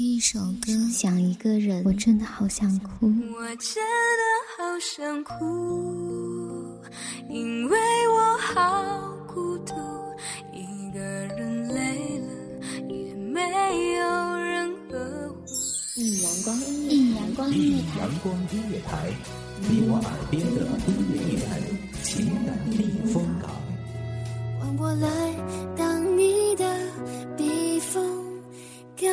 听一首歌，想一个人，我真的好想哭。我真的好想哭，因为我好孤独，一个人累了也没有人呵护。一阳光音乐，一阳光音乐台，阳光音乐台，你我耳边的音乐驿站，情感避风港。换我来当你的避风港。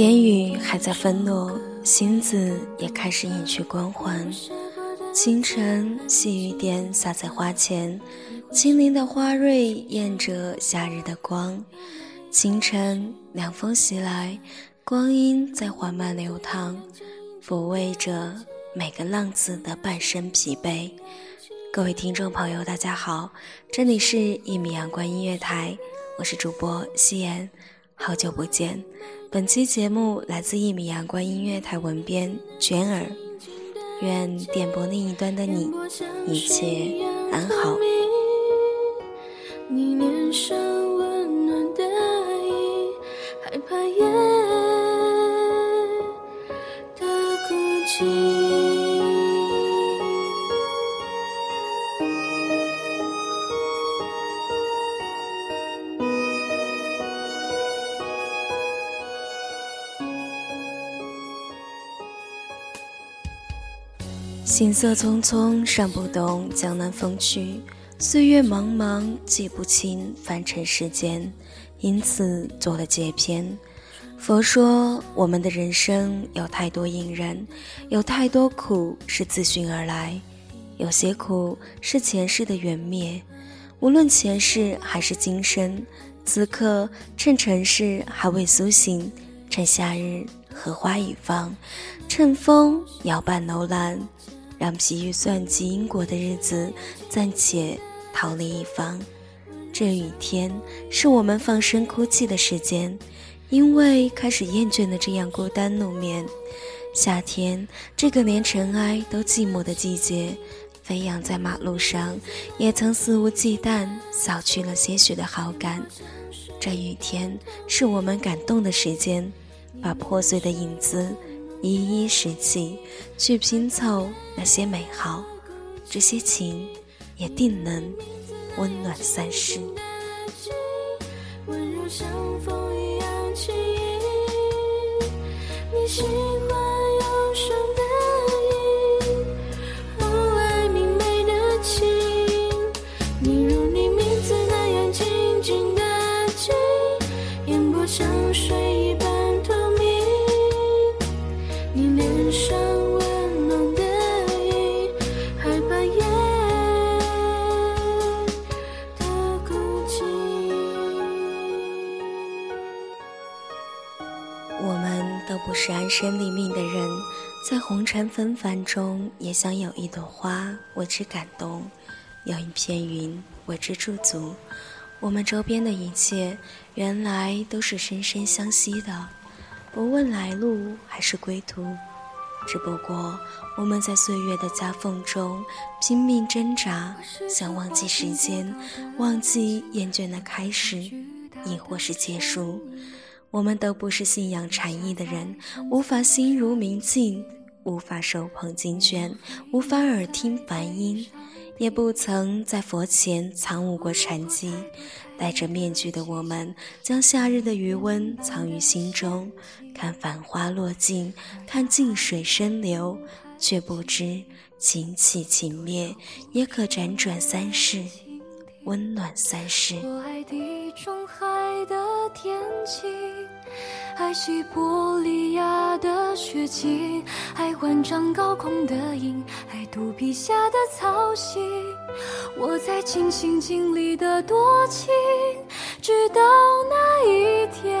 言语还在纷落，心子也开始隐去光环。清晨，细雨点洒在花前，清灵的花蕊映着夏日的光。清晨，凉风袭来，光阴在缓慢流淌，抚慰着每个浪子的半生疲惫。各位听众朋友，大家好，这里是《一米阳光音乐台》，我是主播夕颜，好久不见。本期节目来自一米阳光音乐台文编娟儿，愿电波另一端的你一切安好。你脸上行色匆匆，尚不懂江南风趣；岁月茫茫，记不清凡尘世间，因此做了结篇。佛说，我们的人生有太多隐忍，有太多苦是自寻而来，有些苦是前世的缘灭。无论前世还是今生，此刻趁尘世还未苏醒，趁夏日荷花已放，趁风摇摆楼兰。让疲于算计因果的日子暂且逃离一方。这雨天是我们放声哭泣的时间，因为开始厌倦了这样孤单露面。夏天这个连尘埃都寂寞的季节，飞扬在马路上，也曾肆无忌惮扫去了些许的好感。这雨天是我们感动的时间，把破碎的影子。一一拾起，去拼凑那些美好，这些情也定能温暖三世。温柔像风一样轻盈，你喜是安身立命的人，在红尘纷繁中，也想有一朵花为之感动，有一片云为之驻足。我们周边的一切，原来都是生生相惜的，不问来路还是归途。只不过我们在岁月的夹缝中拼命挣扎，想忘记时间，忘记厌倦的开始，亦或是结束。我们都不是信仰禅意的人，无法心如明镜，无法手捧经卷，无法耳听梵音，也不曾在佛前参悟过禅机。戴着面具的我们，将夏日的余温藏于心中，看繁花落尽，看静水深流，却不知情起情灭，也可辗转三世，温暖三世。我爱地中海的天晴，爱西伯利亚的雪景，爱万丈高空的鹰，爱肚皮下的草溪。我在尽心尽力的多情，直到那一天。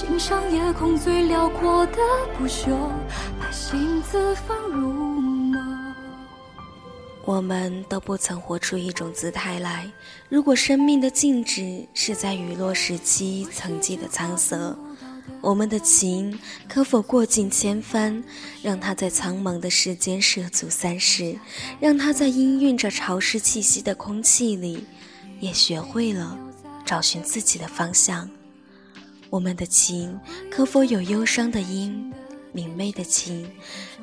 欣赏夜空最辽阔的不朽，把心字放入眸。我们都不曾活出一种姿态来。如果生命的静止是在雨落时期曾记的苍色，我们的情可否过尽千帆，让它在苍茫的时间涉足三世，让它在氤氲着潮湿气息的空气里，也学会了找寻自己的方向。我们的情可否有忧伤的音，明媚的情？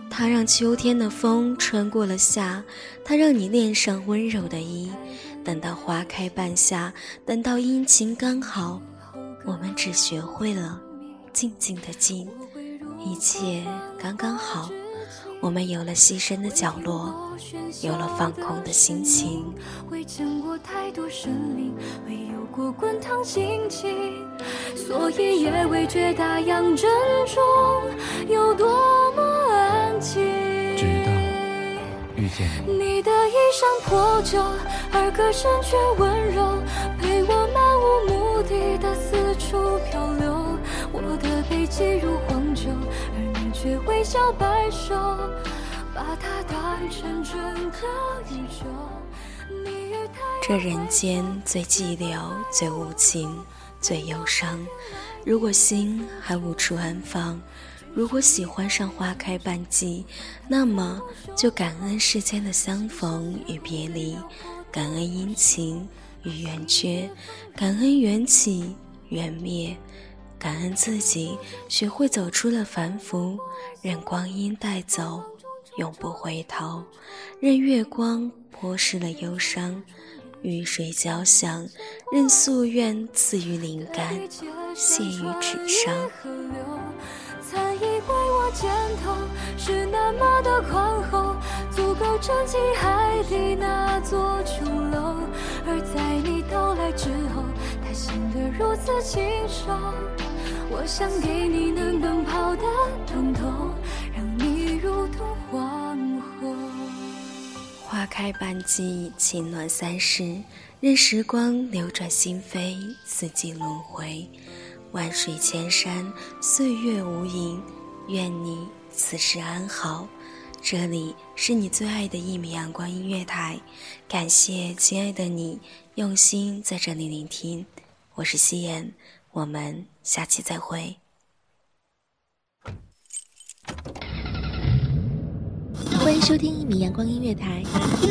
它让秋天的风穿过了夏，它让你恋上温柔的衣。等到花开半夏，等到阴晴刚好，我们只学会了静静的静，一切刚刚好。我们有了牺牲的角落，有了放空的心情。未见过太多生灵，未有过滚烫心情，所以也未觉大洋正中有多么安静。直到遇见你，你的衣衫破旧，而歌声却温柔，陪我漫无目的的四处漂流。我的背脊如荒丘，而你却微笑摆手，把它当成整个宇宙。这人间最寂寥、最无情、最忧伤。如果心还无处安放，如果喜欢上花开半季，那么就感恩世间的相逢与别离，感恩阴晴与圆缺，感恩缘起缘灭，感恩自己学会走出了凡浮，任光阴带走，永不回头，任月光泼湿了忧伤。雨水交响，任夙愿赐予灵感，写于纸上。曾以为我肩头是那么的宽厚，足够撑起海底那座琼楼。而在你到来之后，它显得如此清瘦。我想给你能奔跑的通透，让你如同皇后。花开半季，情暖三世，任时光流转心扉，四季轮回，万水千山，岁月无垠。愿你此时安好。这里是你最爱的一米阳光音乐台，感谢亲爱的你用心在这里聆听，我是夕颜，我们下期再会。欢迎收听一米阳光音乐台，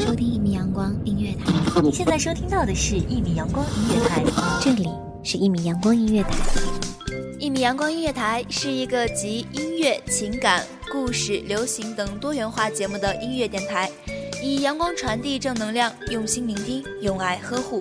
收听一米阳光音乐台，你现在收听到的是一米阳光音乐台。这里是一米阳光音乐台。一米阳光音乐台是一个集音乐、情感、故事、流行等多元化节目的音乐电台，以阳光传递正能量，用心聆听，用爱呵护。